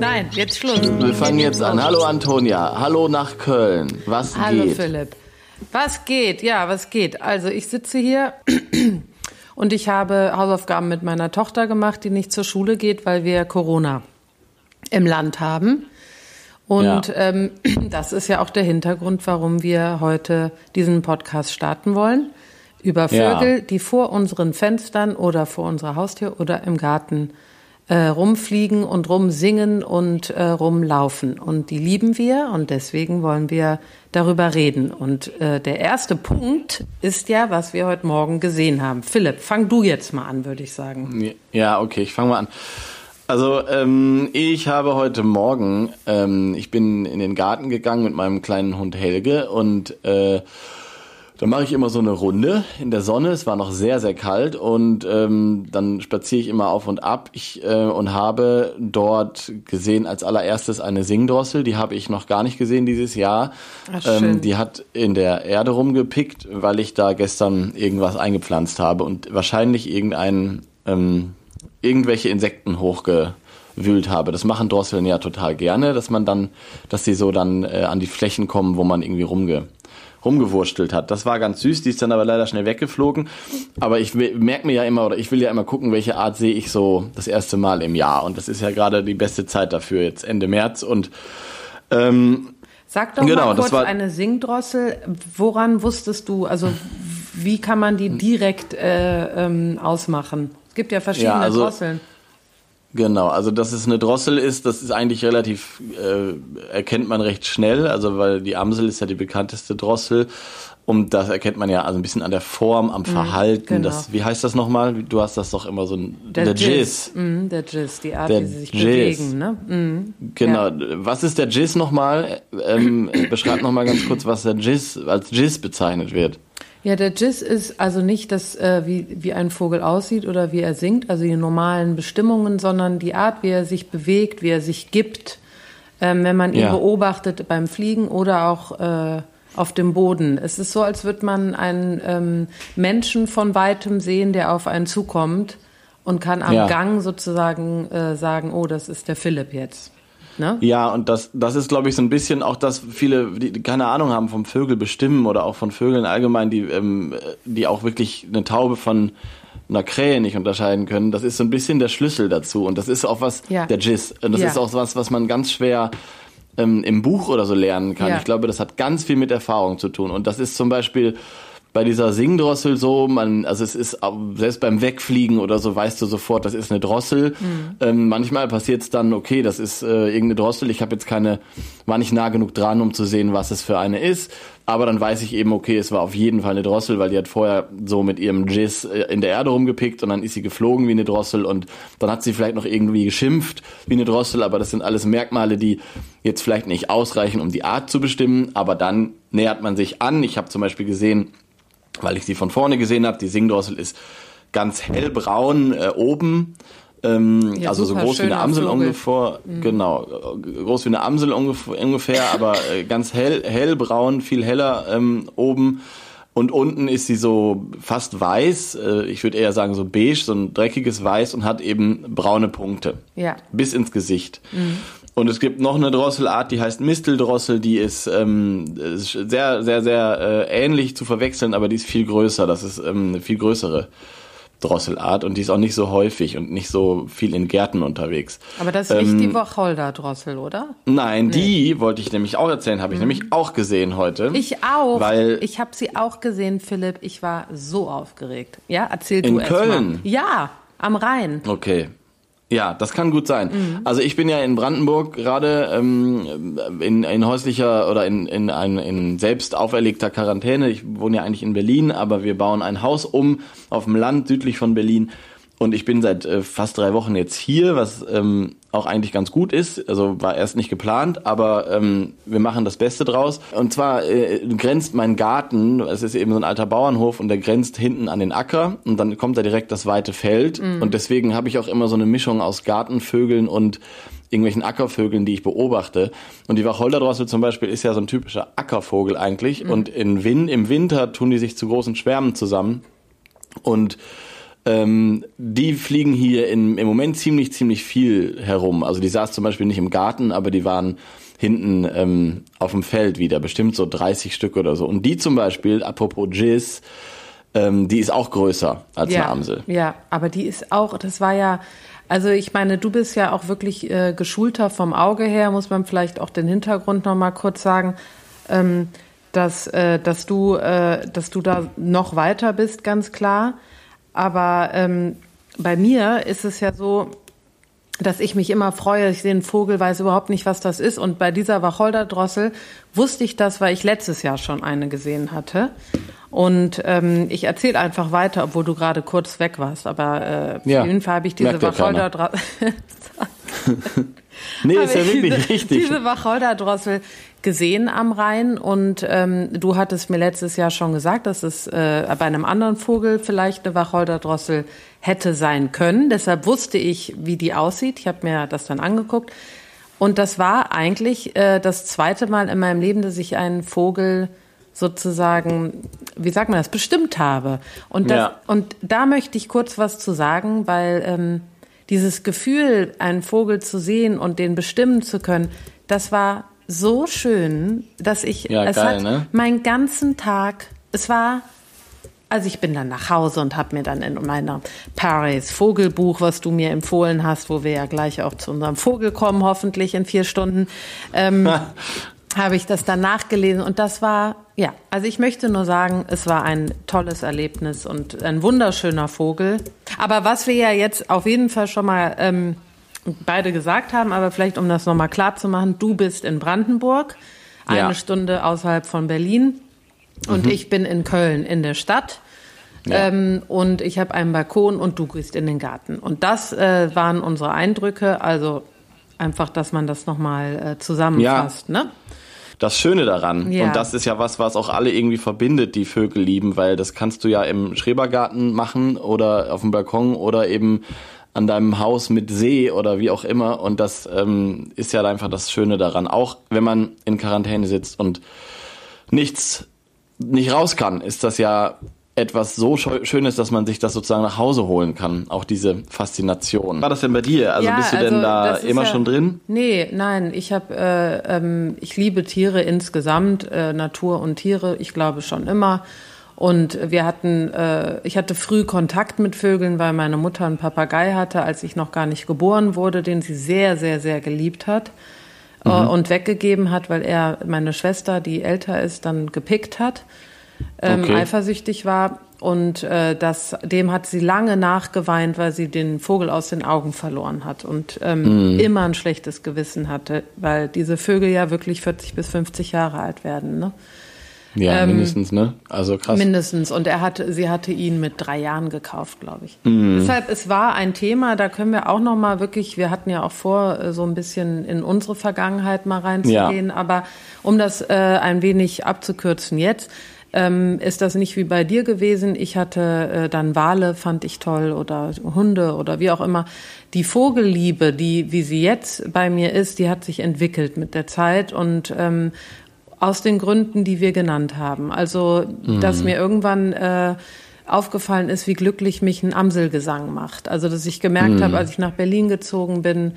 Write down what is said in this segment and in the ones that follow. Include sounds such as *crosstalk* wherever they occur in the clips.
Nein, jetzt Schluss. Wir fangen jetzt an. Hallo Antonia, hallo nach Köln. Was Hallo geht? Philipp. Was geht? Ja, was geht? Also ich sitze hier *clears throat* und ich habe Hausaufgaben mit meiner Tochter gemacht, die nicht zur Schule geht, weil wir Corona im Land haben. Und Ja. ähm, *clears throat* das ist ja auch der Hintergrund, warum wir heute diesen Podcast starten wollen. Über Ja. Vögel, die vor unseren Fenstern oder vor unserer Haustür oder im Garten äh, rumfliegen und rumsingen und äh, rumlaufen. Und die lieben wir und deswegen wollen wir darüber reden. Und äh, der erste Punkt ist ja, was wir heute Morgen gesehen haben. Philipp, fang du jetzt mal an, würde ich sagen. Ja, okay, ich fange mal an. Also ähm, ich habe heute Morgen, ähm, ich bin in den Garten gegangen mit meinem kleinen Hund Helge und äh, da mache ich immer so eine Runde in der Sonne. Es war noch sehr, sehr kalt und ähm, dann spaziere ich immer auf und ab. Ich äh, und habe dort gesehen als allererstes eine Singdrossel. Die habe ich noch gar nicht gesehen dieses Jahr. Ach, ähm, die hat in der Erde rumgepickt, weil ich da gestern irgendwas eingepflanzt habe und wahrscheinlich irgendein ähm, irgendwelche Insekten hochgewühlt habe. Das machen Drosseln ja total gerne, dass man dann, dass sie so dann äh, an die Flächen kommen, wo man irgendwie rumge rumgewurstelt hat. Das war ganz süß, die ist dann aber leider schnell weggeflogen. Aber ich merke mir ja immer, oder ich will ja immer gucken, welche Art sehe ich so das erste Mal im Jahr. Und das ist ja gerade die beste Zeit dafür, jetzt Ende März. Und ähm, Sag doch Genau, mal kurz eine Singdrossel. Woran wusstest du, also wie kann man die direkt äh, ähm, ausmachen? Es gibt ja verschiedene Ja, also- Drosseln. Genau, also dass es eine Drossel ist, das ist eigentlich relativ, äh, erkennt man recht schnell, also weil die Amsel ist ja die bekannteste Drossel und das erkennt man ja also ein bisschen an der Form, am Verhalten. genau. Das, wie heißt das nochmal? Du hast das doch immer so ein, Der, Jizz. Jizz. Mhm, der Jizz, die Art, Der wie sie sich Jizz. bewegen. Ne? Mhm. Genau. Was ist der Jizz nochmal? Ähm, beschreib nochmal ganz kurz, was der Jizz als Jizz bezeichnet wird. Ja, der Jizz ist also nicht das, äh, wie, wie ein Vogel aussieht oder wie er singt, also die normalen Bestimmungen, sondern die Art, wie er sich bewegt, wie er sich gibt, ähm, wenn man ihn Ja. beobachtet beim Fliegen oder auch äh, auf dem Boden. Es ist so, als würde man einen ähm, Menschen von weitem sehen, der auf einen zukommt und kann am Ja. Gang sozusagen äh, sagen, oh, das ist der Philipp jetzt. Ne? Ja, und das, das ist, glaube ich, so ein bisschen auch, dass viele, die keine Ahnung haben vom Vögel bestimmen oder auch von Vögeln allgemein, die, ähm, die auch wirklich eine Taube von einer Krähe nicht unterscheiden können. Das ist so ein bisschen der Schlüssel dazu. Und das ist auch was, Ja. der Jizz. Und das Ja. ist auch was, was man ganz schwer ähm, im Buch oder so lernen kann. Ja. Ich glaube, das hat ganz viel mit Erfahrung zu tun. Und das ist zum Beispiel bei dieser Singdrossel so, man, also es ist selbst beim Wegfliegen oder so weißt du sofort, das ist eine Drossel. Mhm. Ähm, manchmal passiert es dann, okay, das ist äh, irgendeine Drossel. Ich habe jetzt keine, war nicht nah genug dran, um zu sehen, was es für eine ist. Aber dann weiß ich eben, okay, es war auf jeden Fall eine Drossel, weil die hat vorher so mit ihrem Jizz äh, in der Erde rumgepickt und dann ist sie geflogen wie eine Drossel und dann hat sie vielleicht noch irgendwie geschimpft wie eine Drossel, aber das sind alles Merkmale, die jetzt vielleicht nicht ausreichen, um die Art zu bestimmen, aber dann nähert man sich an. Ich habe zum Beispiel gesehen, weil ich sie von vorne gesehen habe. Die Singdrossel ist ganz hellbraun äh, oben. Ähm, Ja, also so groß wie eine Amsel Vogel. ungefähr, genau, äh, groß wie eine Amsel ungef- ungefähr, aber äh, ganz hell, hellbraun, viel heller ähm, oben. Und unten ist sie so fast weiß, äh, ich würde eher sagen so beige, so ein dreckiges Weiß und hat eben braune Punkte. Ja. Bis ins Gesicht. Und es gibt noch eine Drosselart, die heißt Misteldrossel, die ist, ähm, ist sehr, sehr, sehr äh, ähnlich zu verwechseln, aber die ist viel größer. Das ist ähm, eine viel größere Drosselart und die ist auch nicht so häufig und nicht so viel in Gärten unterwegs. Aber das ist nicht Ähm, die Wacholder-Drossel, oder? Nein, die wollte ich nämlich auch erzählen, habe ich nämlich auch gesehen heute. Mhm. Ich auch. Weil ich habe sie auch gesehen, Philipp. Ich war so aufgeregt. Ja, erzähl In du erst Köln? mal. Ja, am Rhein. Okay. Ja, das kann gut sein. Also ich bin ja in Brandenburg gerade ähm, in, in häuslicher oder in, in, ein, in selbst auferlegter Quarantäne. Ich wohne ja eigentlich in Berlin, aber wir bauen ein Haus um auf dem Land südlich von Berlin. Und ich bin seit äh, fast drei Wochen jetzt hier, was ähm, auch eigentlich ganz gut ist. Also war erst nicht geplant, aber ähm, wir machen das Beste draus. Und zwar äh, grenzt mein Garten, es ist eben so ein alter Bauernhof und der grenzt hinten an den Acker und dann kommt da direkt das weite Feld. Mhm. Und deswegen habe ich auch immer so eine Mischung aus Gartenvögeln und irgendwelchen Ackervögeln, die ich beobachte. Und die Wacholderdrossel zum Beispiel ist ja so ein typischer Ackervogel eigentlich. Mhm. Und in Win im Winter tun die sich zu großen Schwärmen zusammen. Und ähm, die fliegen hier in, im Moment ziemlich, ziemlich viel herum. Also die saß zum Beispiel nicht im Garten, aber die waren hinten ähm, auf dem Feld wieder, bestimmt so 30 Stück oder so. Und die zum Beispiel, apropos Jizz, ähm, die ist auch größer als ja, eine Amsel. Ja, aber die ist auch, das war ja, also ich meine, du bist ja auch wirklich äh, geschulter vom Auge her, muss man vielleicht auch den Hintergrund noch mal kurz sagen, ähm, dass, äh, dass, du, äh, dass du da noch weiter bist, ganz klar. Aber ähm, bei mir ist es ja so, dass ich mich immer freue, ich sehe einen Vogel, weiß überhaupt nicht, was das ist. Und bei dieser Wacholderdrossel wusste ich das, weil ich letztes Jahr schon eine gesehen hatte. Und ähm, ich erzähle einfach weiter, obwohl du gerade kurz weg warst. Aber äh, auf ja, jeden Fall habe ich diese Wacholderdrossel. *laughs* nee, ist ja wirklich diese, richtig. Diese Wacholderdrossel gesehen am Rhein und ähm, du hattest mir letztes Jahr schon gesagt, dass es äh, bei einem anderen Vogel vielleicht eine Wacholderdrossel hätte sein können. Deshalb wusste ich, wie die aussieht. Ich habe mir das dann angeguckt und das war eigentlich äh, das zweite Mal in meinem Leben, dass ich einen Vogel sozusagen, wie sagt man das, bestimmt habe. Und, das, ja. und da möchte ich kurz was zu sagen, weil ähm, dieses Gefühl, einen Vogel zu sehen und den bestimmen zu können, das war so schön, dass ich, ja, es geil, hat ne? meinen ganzen Tag, es war, also ich bin dann nach Hause und habe mir dann in meiner Paris Vogelbuch, was du mir empfohlen hast, wo wir ja gleich auch zu unserem Vogel kommen, hoffentlich in vier Stunden, ähm, *laughs* habe ich das dann nachgelesen und das war, ja, also ich möchte nur sagen, es war ein tolles Erlebnis und ein wunderschöner Vogel. Aber was wir ja jetzt auf jeden Fall schon mal ähm, beide gesagt haben, aber vielleicht um das nochmal klar zu machen, du bist in Brandenburg, eine ja. Stunde außerhalb von Berlin und mhm. ich bin in Köln in der Stadt. Ja. Ähm, und ich habe einen Balkon und du gehst in den Garten. Und das äh, waren unsere Eindrücke. Also einfach, dass man das nochmal äh, zusammenfasst. Ja. Ne? Das Schöne daran. Ja. Und das ist ja was, was auch alle irgendwie verbindet, die Vögel lieben, weil das kannst du ja im Schrebergarten machen oder auf dem Balkon oder eben an deinem Haus mit See oder wie auch immer. Und das ähm, ist ja einfach das Schöne daran. Auch wenn man in Quarantäne sitzt und nichts nicht raus kann, ist das ja etwas so Schönes, dass man sich das sozusagen nach Hause holen kann. Auch diese Faszination. War das denn bei dir? Also ja, bist du also denn da immer ja, schon drin? Nee, nein. Ich habe, äh, ähm, ich liebe Tiere insgesamt, äh, Natur und Tiere. Ich glaube schon immer. Und wir hatten, äh, ich hatte früh Kontakt mit Vögeln, weil meine Mutter einen Papagei hatte, als ich noch gar nicht geboren wurde, den sie sehr, sehr, sehr geliebt hat äh, mhm. und weggegeben hat, weil er meine Schwester, die älter ist, dann gepickt hat ähm, okay. eifersüchtig war. Und äh, das, dem hat sie lange nachgeweint, weil sie den Vogel aus den Augen verloren hat und ähm, mm. immer ein schlechtes Gewissen hatte, weil diese Vögel ja wirklich 40 bis 50 Jahre alt werden. Ne? Ja, ähm, mindestens, ne? Also krass. Mindestens. Und er hatte, sie hatte ihn mit drei Jahren gekauft, glaube ich. Mm. Deshalb, es war ein Thema, da können wir auch noch mal wirklich, wir hatten ja auch vor, äh, so ein bisschen in unsere Vergangenheit mal reinzugehen, ja. aber um das äh, ein wenig abzukürzen jetzt, ähm, ist das nicht wie bei dir gewesen. Ich hatte äh, dann Wale, fand ich toll, oder Hunde oder wie auch immer. Die Vogelliebe, die, wie sie jetzt bei mir ist, die hat sich entwickelt mit der Zeit und ähm, aus den Gründen, die wir genannt haben. Also, mhm. dass mir irgendwann äh, aufgefallen ist, wie glücklich mich ein Amselgesang macht. Also, dass ich gemerkt mhm. habe, als ich nach Berlin gezogen bin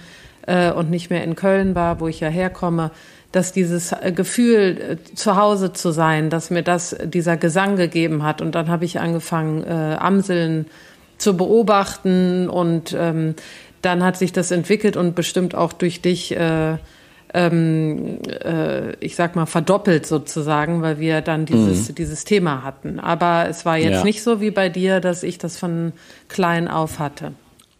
äh, und nicht mehr in Köln war, wo ich ja herkomme, dass dieses äh, Gefühl, äh, zu Hause zu sein, dass mir das dieser Gesang gegeben hat. Und dann habe ich angefangen, äh, Amseln zu beobachten und ähm, dann hat sich das entwickelt und bestimmt auch durch dich, äh, ähm, äh, ich sag mal, verdoppelt sozusagen, weil wir dann dieses, mhm. dieses Thema hatten. Aber es war jetzt ja. nicht so wie bei dir, dass ich das von klein auf hatte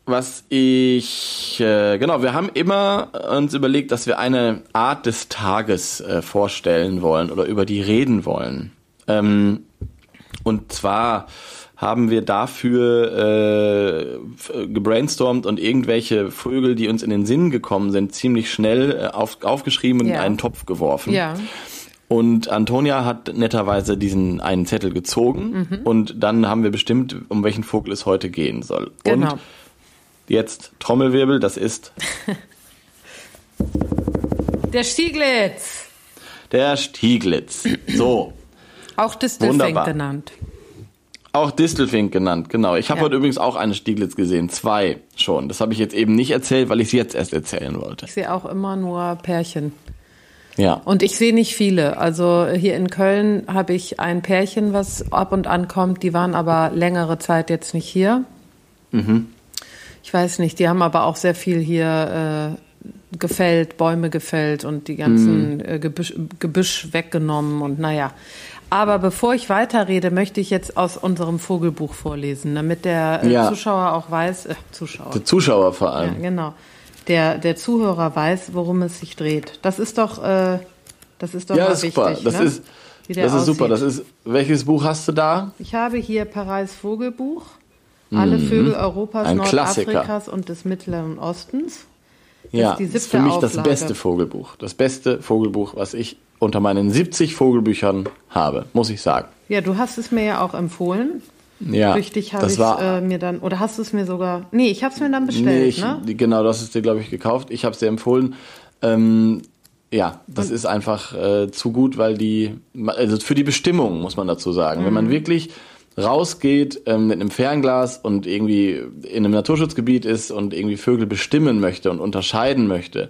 was ich, äh, genau, wir haben immer uns überlegt, dass wir eine Art des Tages äh, vorstellen wollen oder über die reden wollen. Ähm, Und zwar haben wir dafür äh, gebrainstormt und irgendwelche Vögel, die uns in den Sinn gekommen sind, ziemlich schnell äh, auf, aufgeschrieben und ja. in einen Topf geworfen. Ja. Und Antonia hat netterweise diesen einen Zettel gezogen mhm. und dann haben wir bestimmt, um welchen Vogel es heute gehen soll. Genau. Und jetzt Trommelwirbel, das ist *laughs* der Stieglitz. Der Stieglitz. So. Auch Distelfink genannt. Auch Distelfink genannt, genau. Ich habe ja. heute übrigens auch eine Stieglitz gesehen, zwei schon. Das habe ich jetzt eben nicht erzählt, weil ich es jetzt erst erzählen wollte. Ich sehe auch immer nur Pärchen. Ja. Und ich sehe nicht viele. Also hier in Köln habe ich ein Pärchen, was ab und an kommt. Die waren aber längere Zeit jetzt nicht hier. Mhm. Ich weiß nicht, die haben aber auch sehr viel hier äh, gefällt, Bäume gefällt und die ganzen mhm. äh, Gebüsch, Gebüsch weggenommen und naja. Aber bevor ich weiterrede, möchte ich jetzt aus unserem Vogelbuch vorlesen, damit der äh, ja. Zuschauer auch weiß, äh, Zuschauer. Der Zuschauer vor allem. Ja, genau. Der, der Zuhörer weiß, worum es sich dreht. Das ist doch, äh, das ist doch ja, das ist super. Das ne? ist, das ist super. Das ist, welches Buch hast du da? Ich habe hier Paris Vogelbuch. Alle mhm. Vögel Europas, Ein Nordafrikas Klassiker. und des Mittleren Ostens. Das ja, ist, die ist für mich Auflage. das beste Vogelbuch. Das beste Vogelbuch, was ich unter meinen 70 Vogelbüchern habe, muss ich sagen. Ja, du hast es mir ja auch empfohlen. Ja, Durch dich habe ich äh, mir dann, oder hast du es mir sogar, nee, ich habe es mir dann bestellt, nee, ich, ne? Genau, das ist dir, glaube ich, gekauft. Ich habe es dir empfohlen. Ähm, ja, das Und? ist einfach äh, zu gut, weil die, also für die Bestimmung, muss man dazu sagen. Mhm. Wenn man mhm. wirklich rausgeht ähm, mit einem Fernglas und irgendwie in einem Naturschutzgebiet ist und irgendwie Vögel bestimmen möchte und unterscheiden möchte,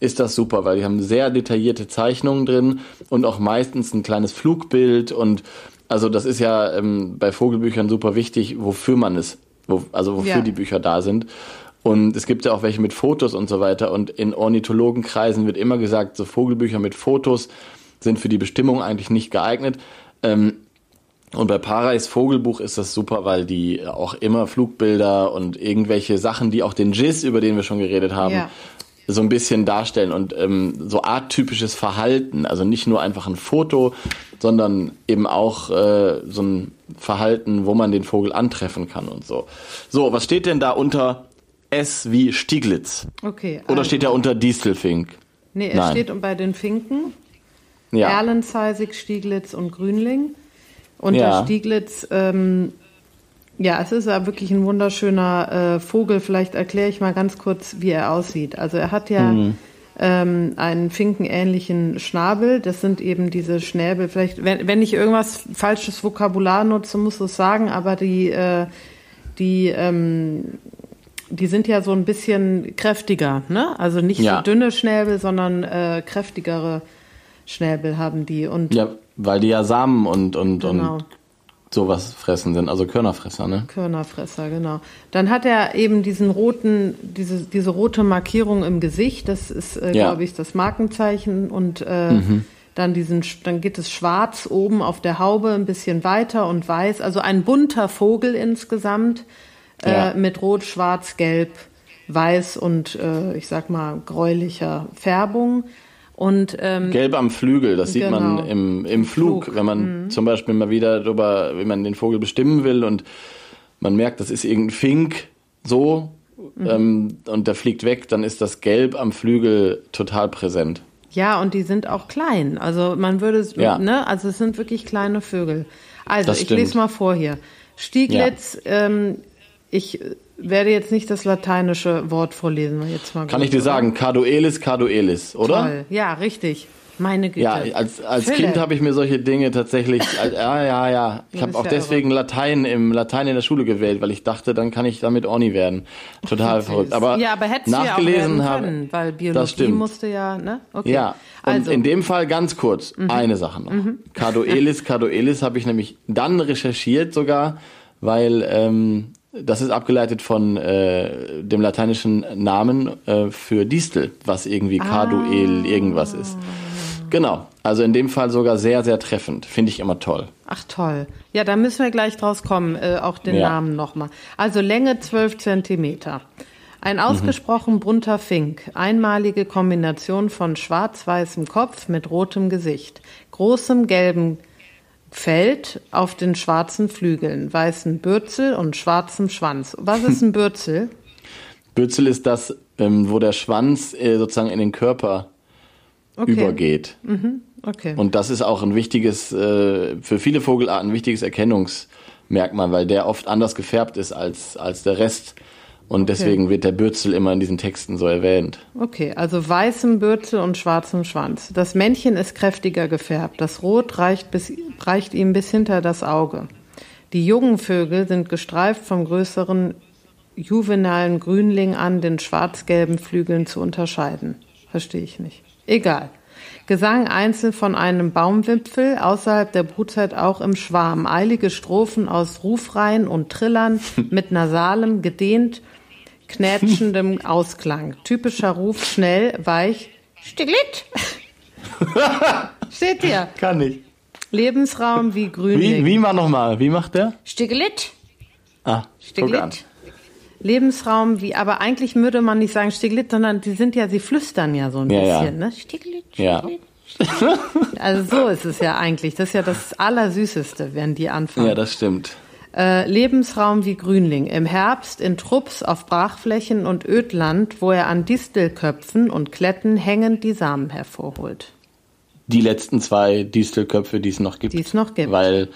ist das super, weil die haben sehr detaillierte Zeichnungen drin und auch meistens ein kleines Flugbild und also das ist ja ähm, bei Vogelbüchern super wichtig, wofür man es, wo, also wofür Ja. die Bücher da sind. Und es gibt ja auch welche mit Fotos und so weiter. Und in Ornithologenkreisen wird immer gesagt, so Vogelbücher mit Fotos sind für die Bestimmung eigentlich nicht geeignet. Ähm, und bei Parais Vogelbuch ist das super, weil die auch immer Flugbilder und irgendwelche Sachen, die auch den Giz, über den wir schon geredet haben, Ja. so ein bisschen darstellen und ähm, so arttypisches Verhalten. Also nicht nur einfach ein Foto, sondern eben auch äh, so ein Verhalten, wo man den Vogel antreffen kann und so. So, was steht denn da unter S wie Stieglitz? Okay. Oder also- steht da unter Distelfink? Nee, es Nein. steht bei den Finken, Ja. Erlenzeisig, Stieglitz und Grünling. Und Ja. der Stieglitz, ähm, ja, es ist ja wirklich ein wunderschöner äh, Vogel. Vielleicht erkläre ich mal ganz kurz, wie er aussieht. Also er hat ja Mhm. ähm, einen finkenähnlichen Schnabel. Das sind eben diese Schnäbel. Vielleicht, wenn, wenn ich irgendwas falsches Vokabular nutze, muss ich es sagen, aber die, äh, die, ähm, die sind ja so ein bisschen kräftiger, ne? Also nicht Ja. so dünne Schnäbel, sondern äh, kräftigere Schnäbel haben die. Und Ja, weil die ja Samen und, und, Genau. und sowas fressen sind, also Körnerfresser, ne? Körnerfresser, genau. Dann hat er eben diesen roten, diese, diese rote Markierung im Gesicht. Das ist, äh, Ja. glaube ich, das Markenzeichen. Und äh, Mhm. dann diesen, dann geht es schwarz oben auf der Haube ein bisschen weiter und weiß. Also ein bunter Vogel insgesamt Ja. äh, mit rot, schwarz, gelb, weiß und äh, ich sag mal gräulicher Färbung. Und ähm, Gelb am Flügel, das sieht Genau. man im, im Flug, Flug, wenn man zum Beispiel mal wieder drüber, wenn man den Vogel bestimmen will und man merkt, das ist irgendein Fink, so, ähm, und der fliegt weg, dann ist das Gelb am Flügel total präsent. Ja, und die sind auch klein. Also man würde es, Ja. ne, also es sind wirklich kleine Vögel. Also Das ich stimmt. lese mal vor hier. Stieglitz, ähm, ich werde jetzt nicht das lateinische Wort vorlesen, weil jetzt mal Kann ich dir sagen, Carduelis, Carduelis, oder? Toll. Ja, richtig. Meine Güte. Ja, als, als Philipp. Kind habe ich mir solche Dinge tatsächlich, als, *laughs* ja, ja, ja. Ich habe auch ja deswegen Latein im Latein in der Schule gewählt, weil ich dachte, dann kann ich damit Orni werden. Total *laughs* verrückt. Aber, ja, aber hättest du ja auch nachgelesen können, weil das Biologie stimmt. musste ja, ne? Okay. Ja, und also, Mhm. in dem Fall ganz kurz eine Sache noch. Cardoelis, *laughs* Cardoelis habe ich nämlich dann recherchiert sogar, weil ähm, das ist abgeleitet von äh, dem lateinischen Namen äh, für Distel, was irgendwie Carduel irgendwas ist. Genau, also in dem Fall sogar sehr, sehr treffend. Finde ich immer toll. Ach toll. Ja, da müssen wir gleich draus kommen, äh, auch den Ja. Namen nochmal. Also Länge 12 Zentimeter. Ein ausgesprochen bunter Fink. Einmalige Kombination von schwarz-weißem Kopf mit rotem Gesicht. Großem gelben Feld auf den schwarzen Flügeln, weißen Bürzel und schwarzem Schwanz. Was ist ein Bürzel? *laughs* Bürzel ist das, ähm, wo der Schwanz äh, sozusagen in den Körper okay. übergeht. Mhm. Okay. Und das ist auch ein wichtiges, äh, für viele Vogelarten ein wichtiges Erkennungsmerkmal, weil der oft anders gefärbt ist als, als der Rest. Und deswegen okay. wird der Bürzel immer in diesen Texten so erwähnt. Okay, also weißem Bürzel und schwarzem Schwanz. Das Männchen ist kräftiger gefärbt. Das Rot reicht, bis, reicht ihm bis hinter das Auge. Die jungen Vögel sind gestreift vom größeren juvenalen Grünling an den schwarz-gelben Flügeln zu unterscheiden. Verstehe ich nicht. Egal. Gesang einzeln von einem Baumwipfel, außerhalb der Brutzeit auch im Schwarm. Eilige Strophen aus Rufreihen und Trillern *laughs* mit nasalem, gedehnt, knätschendem Ausklang. Typischer Ruf, schnell, weich, Stiglit. *laughs* Steht hier. Kann ich. Lebensraum wie Grünling. Wie, wie mal nochmal? Wie macht der? Stiglit. Ah, Stiglit. Lebensraum wie, aber eigentlich würde man nicht sagen Stiglitz, sondern die sind ja, sie flüstern ja so ein ja, bisschen, ja. ne? Stiglitz, Stiglitz. Ja. also so ist es ja eigentlich. Das ist ja das Allersüßeste, wenn die anfangen. Ja, das stimmt. Äh, Lebensraum wie Grünling. Im Herbst in Trupps auf Brachflächen und Ödland, wo er an Distelköpfen und Kletten hängend die Samen hervorholt. Die letzten zwei Distelköpfe, die es noch gibt. Die es noch gibt. Weil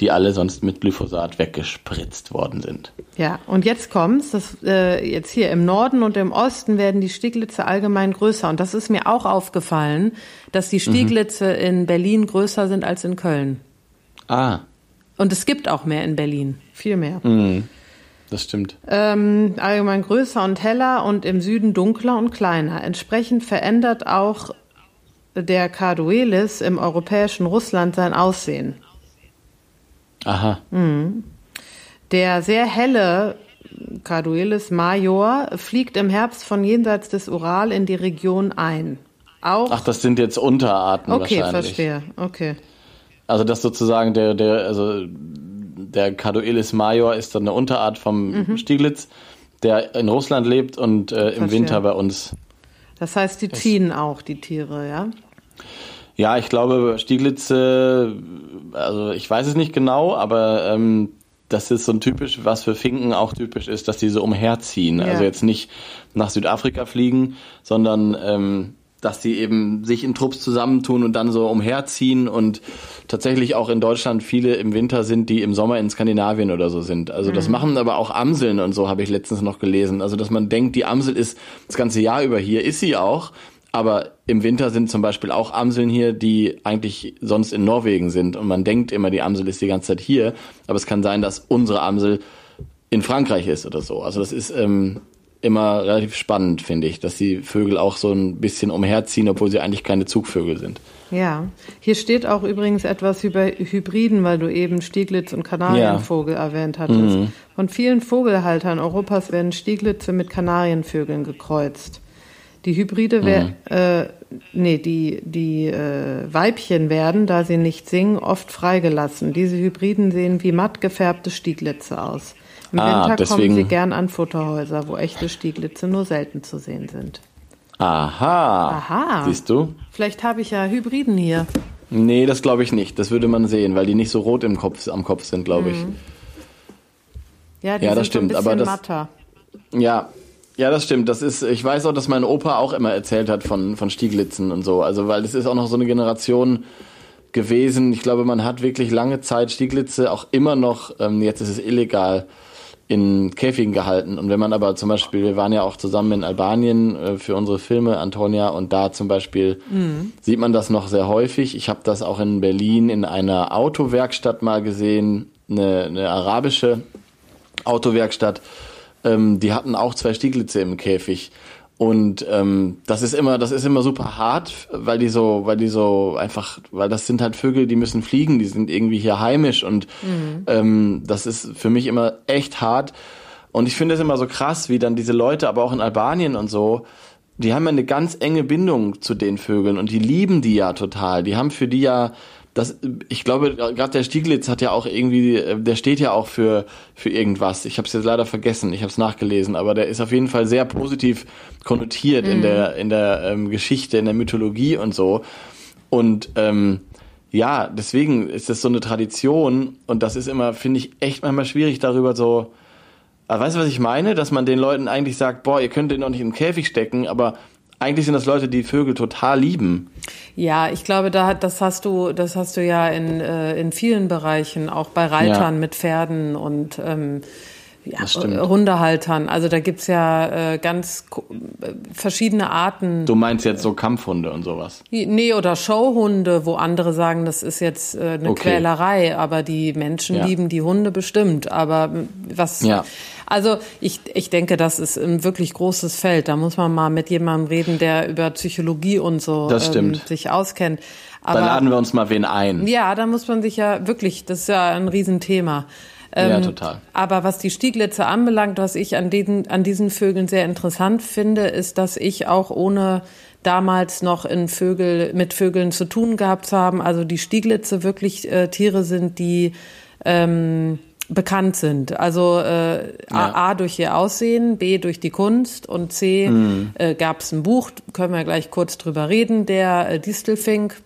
die alle sonst mit Glyphosat weggespritzt worden sind. Ja, und jetzt kommt's, das, äh, jetzt hier im Norden und im Osten werden die Stieglitze allgemein größer. Und das ist mir auch aufgefallen, dass die Stieglitze mhm. in Berlin größer sind als in Köln. Ah. Und es gibt auch mehr in Berlin, viel mehr. Mhm. Das stimmt. Ähm, allgemein größer und heller und im Süden dunkler und kleiner. Entsprechend verändert auch der Carduelis im europäischen Russland sein Aussehen. Aha. Mhm. Der sehr helle Carduelis major fliegt im Herbst von jenseits des Ural in die Region ein. Auch Ach, das sind jetzt Unterarten okay, wahrscheinlich. Okay, verstehe. Okay. Also das sozusagen der der also der Carduelis major ist dann eine Unterart vom mhm. Stieglitz, der in Russland lebt und äh, im Winter bei uns. Das heißt, die ziehen auch die Tiere, ja? Ja, ich glaube, Stieglitze, also ich weiß es nicht genau, aber ähm, das ist so ein typisch, was für Finken auch typisch ist, dass die so umherziehen. Ja. Also jetzt nicht nach Südafrika fliegen, sondern ähm, dass die eben sich in Trupps zusammentun und dann so umherziehen und tatsächlich auch in Deutschland viele im Winter sind, die im Sommer in Skandinavien oder so sind. Also das mhm. machen aber auch Amseln und so habe ich letztens noch gelesen. Also dass man denkt, die Amsel ist das ganze Jahr über hier, ist sie auch, aber im Winter sind zum Beispiel auch Amseln hier, die eigentlich sonst in Norwegen sind. Und man denkt immer, die Amsel ist die ganze Zeit hier. Aber es kann sein, dass unsere Amsel in Frankreich ist oder so. Also das ist ähm, immer relativ spannend, finde ich, dass die Vögel auch so ein bisschen umherziehen, obwohl sie eigentlich keine Zugvögel sind. Ja, hier steht auch übrigens etwas über Hybriden, weil du eben Stieglitz und Kanarienvogel ja. erwähnt hattest. Mhm. Von vielen Vogelhaltern Europas werden Stieglitze mit Kanarienvögeln gekreuzt. Die Hybride, mhm. äh, nee, die, die äh, Weibchen werden, da sie nicht singen, oft freigelassen. Diese Hybriden sehen wie matt gefärbte Stieglitze aus. Im ah, Winter deswegen... kommen sie gern an Futterhäuser, wo echte Stieglitze nur selten zu sehen sind. Aha. Aha. Siehst du? Vielleicht habe ich ja Hybriden hier. Nee, das glaube ich nicht. Das würde man sehen, weil die nicht so rot im Kopf, am Kopf sind, glaube ich. Mhm. Ja, die ja, das stimmt. So ein bisschen aber das, matter. Ja, ja, das stimmt. Das ist, ich weiß auch, dass mein Opa auch immer erzählt hat von, von Stieglitzen und so. Also, weil es ist auch noch so eine Generation gewesen. Ich glaube, man hat wirklich lange Zeit Stieglitze auch immer noch, ähm, jetzt ist es illegal, in Käfigen gehalten. Und wenn man aber zum Beispiel, wir waren ja auch zusammen in Albanien äh, für unsere Filme, Antonia, und da zum Beispiel mhm. sieht man das noch sehr häufig. Ich habe das auch in Berlin in einer Autowerkstatt mal gesehen, eine, eine arabische Autowerkstatt ähm, die hatten auch zwei Stieglitze im Käfig. Und ähm, das ist immer, das ist immer super hart, weil die so, weil die so einfach, weil das sind halt Vögel, die müssen fliegen, die sind irgendwie hier heimisch und mhm. ähm, das ist für mich immer echt hart. Und ich finde es immer so krass, wie dann diese Leute, aber auch in Albanien und so, die haben ja eine ganz enge Bindung zu den Vögeln und die lieben die ja total. Die haben für die ja das, ich glaube, gerade der Stieglitz hat ja auch irgendwie, der steht ja auch für, für irgendwas. Ich habe es jetzt leider vergessen, ich habe es nachgelesen, aber der ist auf jeden Fall sehr positiv konnotiert mhm. in der, in der ähm, Geschichte, in der Mythologie und so. Und ähm, ja, deswegen ist das so eine Tradition und das ist immer, finde ich, echt manchmal schwierig darüber so, aber weißt du, was ich meine? Dass man den Leuten eigentlich sagt, boah, ihr könnt den noch nicht im Käfig stecken, aber eigentlich sind das Leute, die Vögel total lieben. Ja, ich glaube, da das hast du, das hast du ja in, äh, in vielen Bereichen, auch bei Reitern ja. mit Pferden und ähm, ja, Hundehaltern. Also da gibt's ja äh, ganz äh, verschiedene Arten. Du meinst jetzt so Kampfhunde und sowas? Nee, oder Showhunde, wo andere sagen, das ist jetzt äh, eine okay. Quälerei, aber die Menschen ja. lieben die Hunde bestimmt. Aber was ja. Also ich, ich denke, das ist ein wirklich großes Feld. Da muss man mal mit jemandem reden, der über Psychologie und so ähm, sich auskennt. Aber, da laden wir uns mal wen ein. Ja, da muss man sich ja wirklich, das ist ja ein Riesenthema. Ähm, ja, total. Aber was die Stieglitze anbelangt, was ich an diesen, an diesen Vögeln sehr interessant finde, ist, dass ich auch ohne damals noch in Vögel, mit Vögeln zu tun gehabt zu haben, also die Stieglitze wirklich äh, Tiere sind, die ähm, bekannt sind. Also äh, ja. A, A, durch ihr Aussehen, B durch die Kunst und C mhm. äh, gab es ein Buch, können wir gleich kurz drüber reden, der äh, Distelfink,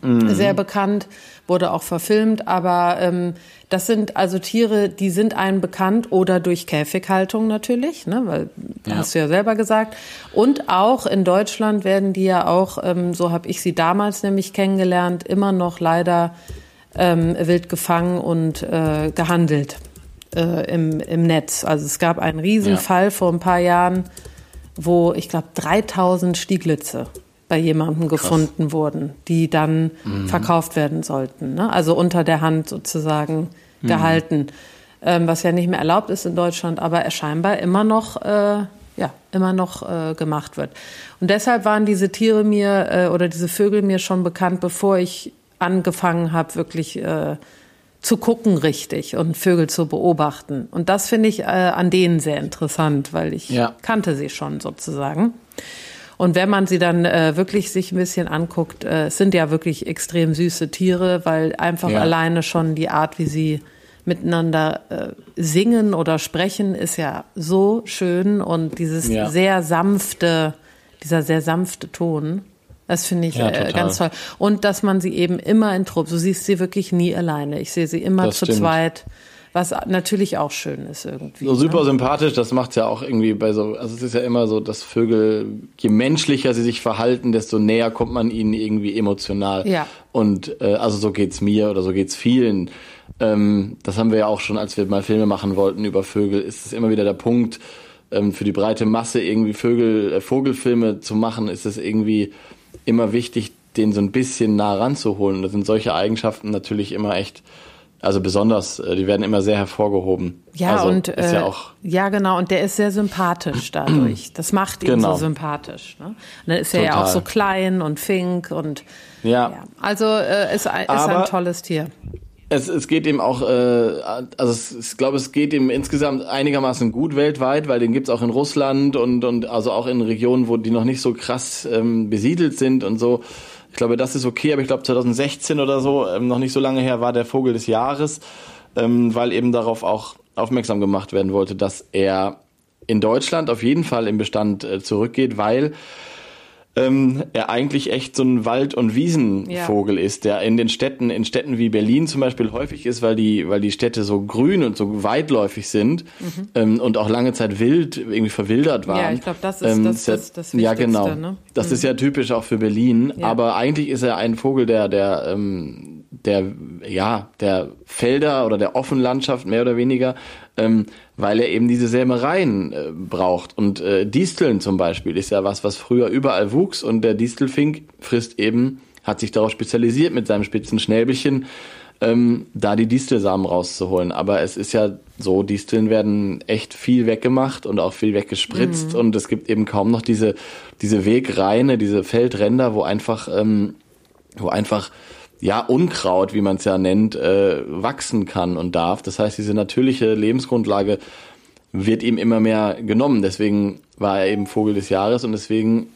mhm. sehr bekannt, wurde auch verfilmt, aber ähm, das sind also Tiere, die sind einem bekannt oder durch Käfighaltung natürlich, ne, weil ja. hast du ja selber gesagt. Und auch in Deutschland werden die ja auch, ähm, so habe ich sie damals nämlich kennengelernt, immer noch leider ähm, wild gefangen und äh, gehandelt äh, im, im Netz. Also es gab einen Riesenfall ja. vor ein paar Jahren, wo ich glaube 3000 Stieglitze bei jemandem gefunden Krass. wurden, die dann mhm. verkauft werden sollten. Ne? Also unter der Hand sozusagen mhm. gehalten, ähm, was ja nicht mehr erlaubt ist in Deutschland, aber scheinbar immer noch, äh, ja, immer noch äh, gemacht wird. Und deshalb waren diese Tiere mir äh, oder diese Vögel mir schon bekannt, bevor ich angefangen habe, wirklich äh, zu gucken richtig und Vögel zu beobachten. Und das finde ich äh, an denen sehr interessant, weil ich ja. kannte sie schon sozusagen. Und wenn man sie dann äh, wirklich sich ein bisschen anguckt, äh, es sind ja wirklich extrem süße Tiere, weil einfach ja. alleine schon die Art, wie sie miteinander äh, singen oder sprechen, ist ja so schön und dieses ja. sehr sanfte, dieser sehr sanfte Ton. Das finde ich ja, äh, ganz toll. Und dass man sie eben immer in Trupp, du siehst sie wirklich nie alleine. Ich sehe sie immer das zu stimmt. zweit was natürlich auch schön ist irgendwie. So super ne? sympathisch, das macht's ja auch irgendwie bei so, also es ist ja immer so, dass Vögel, je menschlicher sie sich verhalten, desto näher kommt man ihnen irgendwie emotional. Ja. Und äh, also so geht's mir oder so geht's vielen. Ähm, das haben wir ja auch schon, als wir mal Filme machen wollten über Vögel, ist es immer wieder der Punkt, ähm, für die breite Masse irgendwie Vögel, äh, Vogelfilme zu machen, ist es irgendwie immer wichtig, den so ein bisschen nah ranzuholen. Da sind solche Eigenschaften natürlich immer echt also besonders, äh, die werden immer sehr hervorgehoben. Ja, also und äh, ja, auch ja, genau, und der ist sehr sympathisch *clears throat* dadurch. Das macht ihn genau. so sympathisch. Ne? Und dann ist er ja auch so klein und fink und ja. ja. Also äh, ist, ist ein tolles Tier. Es, es geht ihm auch, äh, also es, ich glaube, es geht ihm insgesamt einigermaßen gut weltweit, weil den gibt's auch in Russland und, und also auch in Regionen, wo die noch nicht so krass ähm, besiedelt sind und so. Ich glaube, das ist okay, aber ich glaube 2016 oder so, ähm, noch nicht so lange her, war der Vogel des Jahres, ähm, weil eben darauf auch aufmerksam gemacht werden wollte, dass er in Deutschland auf jeden Fall im Bestand äh, zurückgeht, weil ähm, er eigentlich echt so ein Wald- und Wiesenvogel ja. ist, der in den Städten, in Städten wie Berlin zum Beispiel häufig ist, weil die, weil die Städte so grün und so weitläufig sind mhm. ähm, und auch lange Zeit wild, irgendwie verwildert waren. Ja, ich glaube, das ist ähm, das, das, das Ja, genau. Ne? Das mhm. ist ja typisch auch für Berlin, ja. aber eigentlich ist er ein Vogel, der, der, ähm, der, ja, der Felder oder der Offenlandschaft mehr oder weniger ähm, weil er eben diese Sämereien äh, braucht. Und äh, Disteln zum Beispiel ist ja was, was früher überall wuchs und der Distelfink frisst eben, hat sich darauf spezialisiert mit seinem spitzen Schnäbelchen, ähm, da die Distelsamen rauszuholen. Aber es ist ja so, Disteln werden echt viel weggemacht und auch viel weggespritzt mhm. und es gibt eben kaum noch diese, diese Wegreine, diese Feldränder, wo einfach, ähm, wo einfach ja, Unkraut, wie man es ja nennt, äh, wachsen kann und darf. Das heißt, diese natürliche Lebensgrundlage wird ihm immer mehr genommen. Deswegen war er eben Vogel des Jahres und deswegen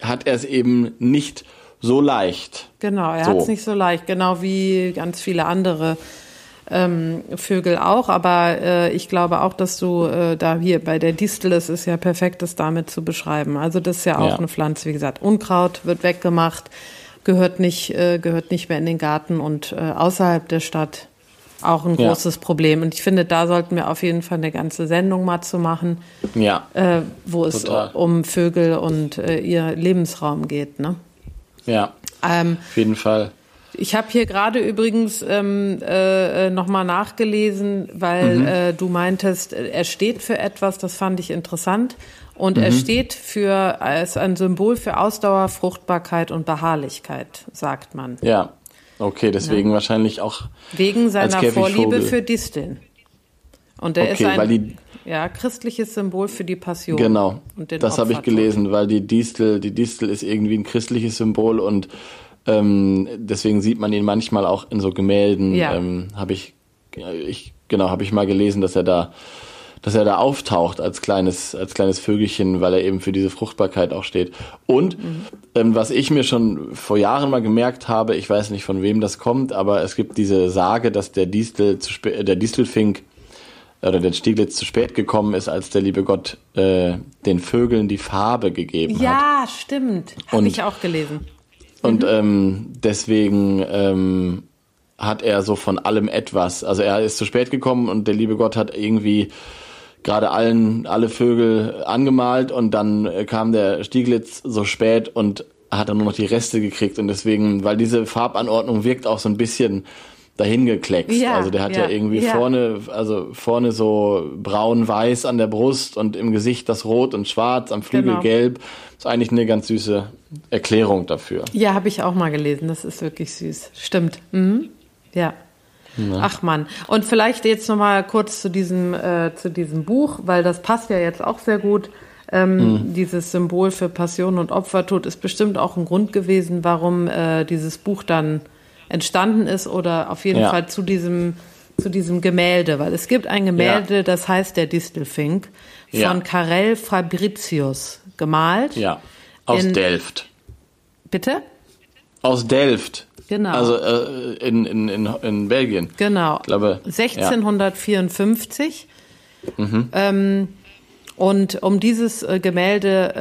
hat er es eben nicht so leicht. Genau, er so. hat es nicht so leicht, genau wie ganz viele andere ähm, Vögel auch. Aber äh, ich glaube auch, dass du äh, da hier bei der Distel, es ist ja perfekt, das damit zu beschreiben. Also das ist ja auch ja. eine Pflanze, wie gesagt, Unkraut wird weggemacht gehört nicht, äh, gehört nicht mehr in den Garten und äh, außerhalb der Stadt auch ein Ja. großes Problem. Und ich finde, da sollten wir auf jeden Fall eine ganze Sendung mal zu machen, Ja. äh, wo es Total. um Vögel und äh, ihr Lebensraum geht. Ne? Ja. Ähm, Auf jeden Fall. ich habe hier gerade übrigens ähm, äh, nochmal nachgelesen, weil Mhm. äh, du meintest, äh, er steht für etwas, das fand ich interessant. Und Mhm. er steht für, als ein Symbol für Ausdauer, Fruchtbarkeit und Beharrlichkeit, sagt man. Ja. Okay, deswegen wahrscheinlich auch. Wegen seiner. Vorliebe für Disteln. Und er ist Okay, ein weil die- ja, christliches Symbol für die Passion. Genau. Das habe ich gelesen, weil die Distel, die Distel ist irgendwie ein christliches Symbol und ähm, deswegen sieht man ihn manchmal auch in so Gemälden. Ja. Ähm, habe ich, ich genau, habe ich mal gelesen, dass er da, dass er da auftaucht als kleines, als kleines Vögelchen, weil er eben für diese Fruchtbarkeit auch steht. Und Mhm. ähm, was ich mir schon vor Jahren mal gemerkt habe, ich weiß nicht von wem das kommt, aber es gibt diese Sage, dass der Distel zu spä- äh, der Distelfink oder der Stieglitz zu spät gekommen ist, als der liebe Gott äh, den Vögeln die Farbe gegeben hat. Ja, stimmt. Habe ich auch gelesen. Und ähm, deswegen ähm, hat er so von allem etwas. Also er ist zu spät gekommen und der liebe Gott hat irgendwie gerade allen alle Vögel angemalt und dann äh, kam der Stieglitz so spät und hat dann nur noch die Reste gekriegt und deswegen, weil diese Farbanordnung wirkt auch so ein bisschen dahingekleckst. Ja, also der hat ja, ja, irgendwie ja. vorne, also vorne so braun-weiß an der Brust und im Gesicht das Rot und Schwarz, am Flügel Genau. gelb. Ist eigentlich eine ganz süße Erklärung dafür. Ja, habe ich auch mal gelesen. Das ist wirklich süß. Stimmt. Mhm. Ja. Ach man. Und vielleicht jetzt noch mal kurz zu diesem äh, zu diesem Buch, weil das passt ja jetzt auch sehr gut. Ähm, Dieses Symbol für Passion und Opfertod ist bestimmt auch ein Grund gewesen, warum äh, dieses Buch dann entstanden ist oder auf jeden Ja. Fall zu diesem zu diesem Gemälde, weil es gibt ein Gemälde, das heißt der Distelfink von Ja. Karel Fabricius gemalt. Ja, aus Delft. Bitte? Aus Delft. Genau. Also äh, in, in, in, in Belgien. Genau. Ich glaube, 1654. Ähm, und um dieses äh, Gemälde,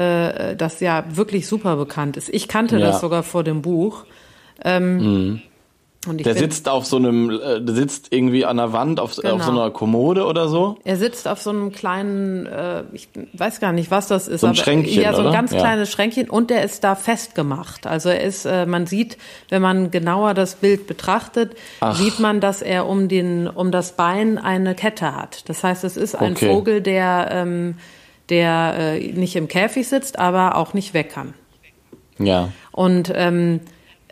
äh, das ja wirklich super bekannt ist, ich kannte Ja. das sogar vor dem Buch. Ähm, ich Der sitzt auf so einem, äh, der sitzt irgendwie an der Wand auf, Genau. auf so einer Kommode oder so. er sitzt auf so einem kleinen, äh, ich weiß gar nicht, was das ist, So ein aber Schränkchen, ja, so ein oder? ganz Ja. kleines Schränkchen und der ist da festgemacht. Also er ist, äh, man sieht, wenn man genauer das Bild betrachtet, Ach. sieht man, dass er um den, um das Bein eine Kette hat. Das heißt, es ist ein Okay. Vogel, der, ähm, der äh, nicht im Käfig sitzt, aber auch nicht weg kann. Ja. Und ähm,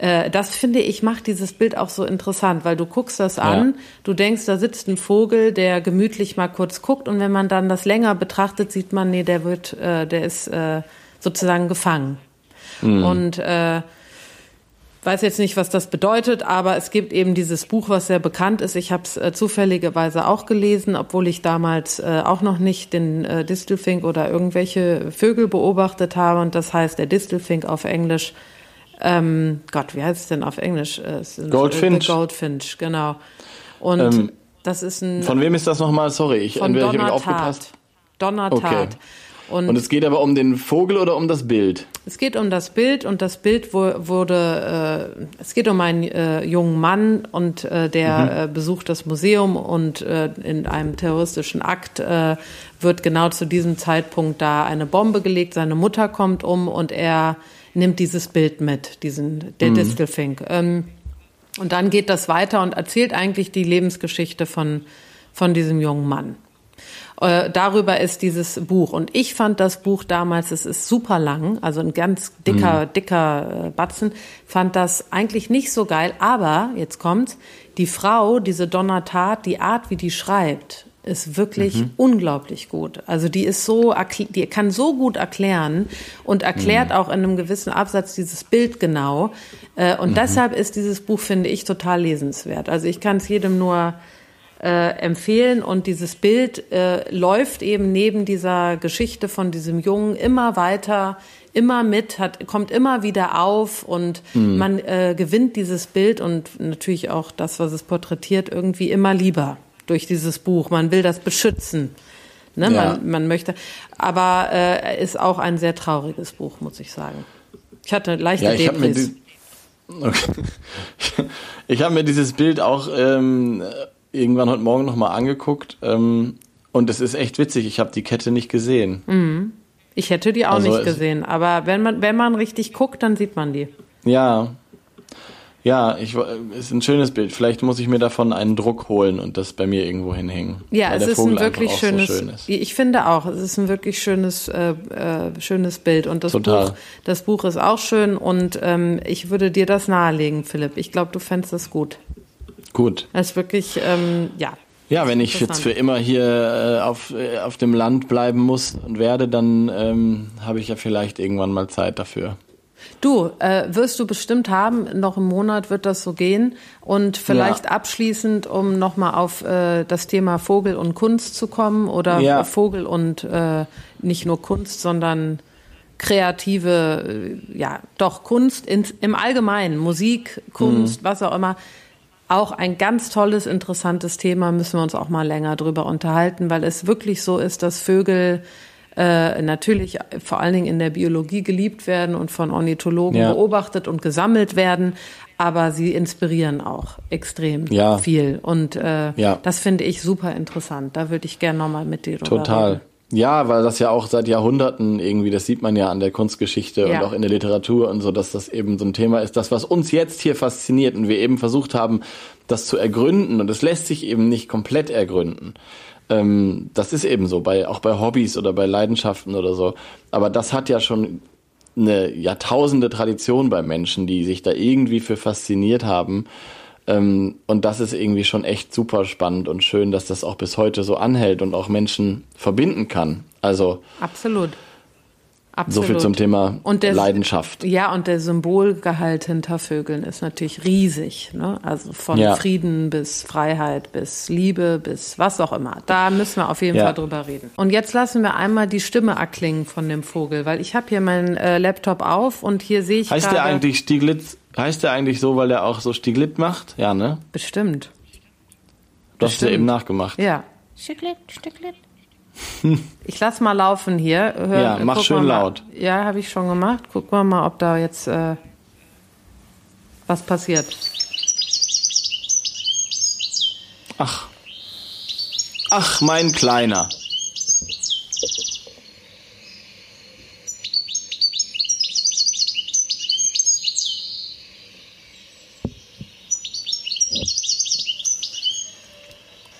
äh, das finde ich macht dieses Bild auch so interessant, weil du guckst das an, du denkst, da sitzt ein Vogel, der gemütlich mal kurz guckt und wenn man dann das länger betrachtet, sieht man, nee, der wird, äh, der ist äh, sozusagen gefangen. Und äh, weiß jetzt nicht, was das bedeutet, aber es gibt eben dieses Buch, was sehr bekannt ist. Ich habe es äh, zufälligerweise auch gelesen, obwohl ich damals äh, auch noch nicht den äh, Distelfink oder irgendwelche Vögel beobachtet habe. Und das heißt der Distelfink auf Englisch. Ähm, Gott, wie heißt es denn auf Englisch? Äh, Goldfinch. Äh, the Goldfinch, genau. Und Ähm, das ist ein Von wem ist das nochmal? Sorry, ich, von entweder ich habe aufgepasst. Donnertat. Okay. Und, Und es geht aber um den Vogel oder um das Bild? Es geht um das Bild und das Bild wurde, äh, es geht um einen äh, jungen Mann und äh, der äh, besucht das Museum und äh, in einem terroristischen Akt äh, wird genau zu diesem Zeitpunkt da eine Bombe gelegt, seine Mutter kommt um und er nimmt dieses Bild mit, diesen, der Distelfink. Ähm, und dann geht das weiter und erzählt eigentlich die Lebensgeschichte von, von diesem jungen Mann. Äh, darüber ist dieses Buch. Und ich fand das Buch damals, es ist super lang, also ein ganz dicker, dicker äh, Batzen, fand das eigentlich nicht so geil. Aber, jetzt kommt's, die Frau, diese Donna Tat, die Art, wie die schreibt, ist wirklich unglaublich gut. Also die ist so, die kann so gut erklären und erklärt auch in einem gewissen Absatz dieses Bild genau. Äh, Und deshalb ist dieses Buch, finde ich, total lesenswert. Also ich kann es jedem nur äh, empfehlen und dieses Bild äh, läuft eben neben dieser Geschichte von diesem Jungen immer weiter, immer mit, hat, kommt immer wieder auf und man äh, gewinnt dieses Bild und natürlich auch das, was es porträtiert, irgendwie immer lieber durch dieses Buch. Man will das beschützen. Ne? Ja. Man, man möchte, aber äh, ist auch ein sehr trauriges Buch, muss ich sagen. Ich hatte leichte Ja, ich habe mir Depris. Okay. *laughs* Ich habe mir dieses Bild auch ähm, irgendwann heute Morgen nochmal angeguckt ähm, und es ist echt witzig. Ich habe die Kette nicht gesehen. Ich hätte die auch Also nicht es- gesehen, aber wenn man, wenn man richtig guckt, dann sieht man die. Ja. Ja, ich, ist ein schönes Bild. Vielleicht muss ich mir davon einen Druck holen und das bei mir irgendwo hinhängen. Ja, es ist Vogel ein wirklich schönes. So schön. Ich finde auch, es ist ein wirklich schönes, äh, äh, schönes Bild und das Total. Buch, das Buch ist auch schön und ähm, ich würde dir das nahelegen, Philipp. Ich glaube, du fändest das gut. Gut. Es ist wirklich, ähm, ja. Ja, wenn ich jetzt für immer hier äh, auf, äh, auf dem Land bleiben muss und werde, dann ähm, habe ich ja vielleicht irgendwann mal Zeit dafür. Du, äh, wirst du bestimmt haben, noch im Monat wird das so gehen. Und vielleicht Ja. abschließend, um nochmal auf äh, das Thema Vogel und Kunst zu kommen oder Ja. Vogel und äh, nicht nur Kunst, sondern kreative, äh, ja, doch Kunst ins, im Allgemeinen, Musik, Kunst, Mhm. was auch immer. Auch ein ganz tolles, interessantes Thema, müssen wir uns auch mal länger drüber unterhalten, weil es wirklich so ist, dass Vögel äh, natürlich vor allen Dingen in der Biologie geliebt werden und von Ornithologen Ja. beobachtet und gesammelt werden, aber sie inspirieren auch extrem Ja. viel. Und äh, Ja. das finde ich super interessant. Da würde ich gerne nochmal mit dir drüber Total. reden. Ja, weil das ja auch seit Jahrhunderten irgendwie, das sieht man ja an der Kunstgeschichte Ja. und auch in der Literatur und so, dass das eben so ein Thema ist, das, was uns jetzt hier fasziniert und wir eben versucht haben, das zu ergründen und es lässt sich eben nicht komplett ergründen. Ähm, das ist eben so, bei, auch bei Hobbys oder bei Leidenschaften oder so. Aber das hat ja schon eine Jahrtausende Tradition bei Menschen, die sich da irgendwie für fasziniert haben. Ähm, und das ist irgendwie schon echt super spannend und schön, dass das auch bis heute so anhält und auch Menschen verbinden kann. Also Absolut. Absolut. so viel zum Thema Und der- Leidenschaft. Ja, und der Symbolgehalt hinter Vögeln ist natürlich riesig. Ne? Also von Ja. Frieden bis Freiheit, bis Liebe, bis was auch immer. Da müssen wir auf jeden Ja. Fall drüber reden. Und jetzt lassen wir einmal die Stimme erklingen von dem Vogel, weil ich habe hier meinen äh, Laptop auf und hier sehe ich Heißt der eigentlich Stieglitz? Heißt der eigentlich so, weil er auch so Stieglitz macht? Ja, ne? Bestimmt. Du hast ja Bestimmt. eben nachgemacht. Ja. Stücklet, Stücklet. *laughs* Ich lass mal laufen hier. Hör, Ja, mach schön mal, laut. Ja, habe ich schon gemacht. Gucken wir mal, ob da jetzt äh, was passiert. Ach. Ach, mein Kleiner.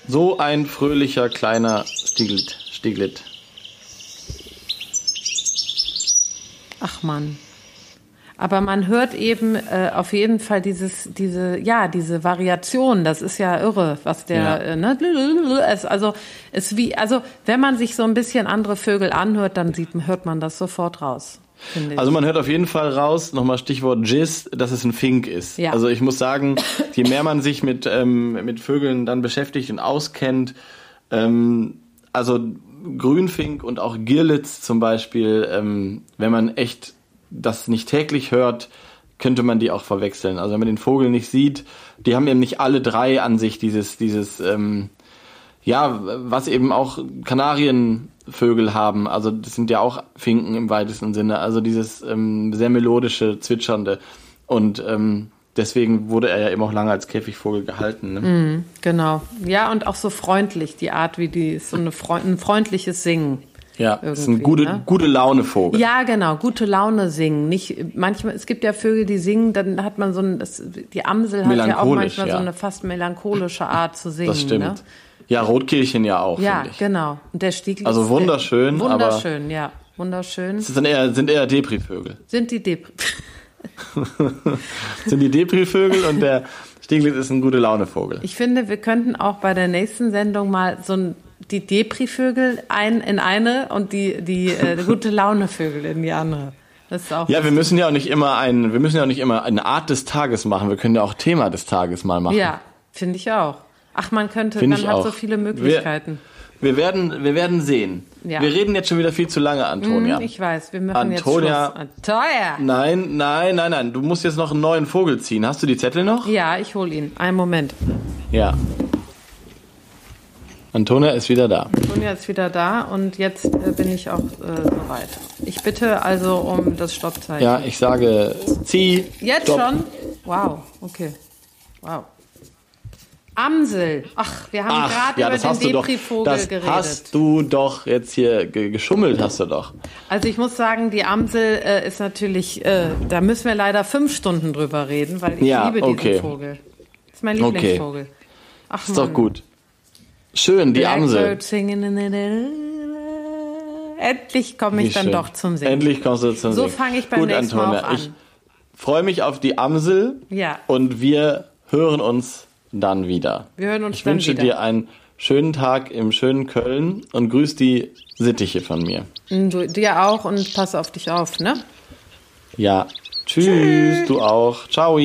So ein fröhlicher kleiner Stieglit. Stieglit. Ach man. Aber man hört eben äh, auf jeden Fall dieses, diese, ja, diese Variation. Das ist ja irre, was der, Ja. äh, ne, es, also, es wie, also, wenn man sich so ein bisschen andere Vögel anhört, dann sieht, hört man das sofort raus. Also man hört auf jeden Fall raus, nochmal Stichwort Jizz, dass es ein Fink ist. Ja. Also ich muss sagen, je mehr man sich mit, ähm, mit Vögeln dann beschäftigt und auskennt, ähm, also Grünfink und auch Girlitz zum Beispiel, ähm, wenn man echt das nicht täglich hört, könnte man die auch verwechseln. Also wenn man den Vogel nicht sieht, die haben eben nicht alle drei an sich dieses, dieses, ähm, ja, was eben auch Kanarienvögel haben. Also das sind ja auch Finken im weitesten Sinne. Also dieses ähm, sehr melodische, zwitschernde. Und ähm, deswegen wurde er ja eben auch lange als Käfigvogel gehalten. Ne? genau. Ja, und auch so freundlich, die Art, wie die, so eine Freund, ein freundliches Singen. Ja, das ist ein gute, ne? gute Laune Vogel. Ja, genau, gute Laune singen. Nicht manchmal, es gibt ja Vögel, die singen, dann hat man so ein, das, die Amsel hat ja auch manchmal ja. so eine fast melancholische Art zu singen. das stimmt. Ne? Ja, Rotkehlchen ja auch, Ja, genau. Und der Stieglitz. Also wunderschön, aber- Wunderschön, ja. Wunderschön. Das sind eher, sind eher Depri-Vögel. Sind die Dep Das *laughs* *laughs* sind die Depri-Vögel und der Stieglitz ist ein gute Laune Vogel. Ich finde, wir könnten auch bei der nächsten Sendung mal so ein, die Depri-Vögel ein, in eine und die, die äh, gute Laune-Vögel in die andere. Das ist auch. Ja, wir müssen ja auch nicht immer ein, wir müssen ja auch nicht immer eine Art des Tages machen. Wir können ja auch Thema des Tages mal machen. Ja, finde ich auch. Ach, man könnte, Find man hat auch. so viele Möglichkeiten. Wir werden, wir werden sehen. Ja. Wir reden jetzt schon wieder viel zu lange, Antonia. Hm, ich weiß, wir machen Antonia- jetzt Schluss. Antonia! Nein, nein, nein, nein. Du musst jetzt noch einen neuen Vogel ziehen. Hast du die Zettel noch? Ja, ich hol ihn. Einen Moment. Ja. Antonia ist wieder da. Sonja ist wieder da und jetzt äh, bin ich auch äh, soweit. Ich bitte also um das Stoppzeichen. Ja, ich sage, zieh. Jetzt Stopp. schon? Wow, okay. Wow. Amsel. Ach, wir haben gerade ja, über das den Depri-Vogel geredet. hast du doch jetzt hier ge geschummelt, hast du doch. Also ich muss sagen, die Amsel äh, ist natürlich, äh, da müssen wir leider fünf Stunden drüber reden, weil ich Ja, liebe diesen okay. Vogel. Das ist mein Okay. Lieblingsvogel. Ach, Ist doch gut. Schön, die Amsel. Blackbird the- Endlich komme Wie ich dann schön. doch zum Singen. Endlich kommst du zum So Singen. fange ich beim Gut, nächsten Mal Antonia, auch an. Ich freue mich auf die Amsel Ja. und wir hören uns dann wieder. Wir hören uns ich dann wünsche wieder. dir einen schönen Tag im schönen Köln und grüß die Sittiche von mir. Du, dir auch und pass auf dich auf, ne? Ja. Tschüss, du auch. Ciao.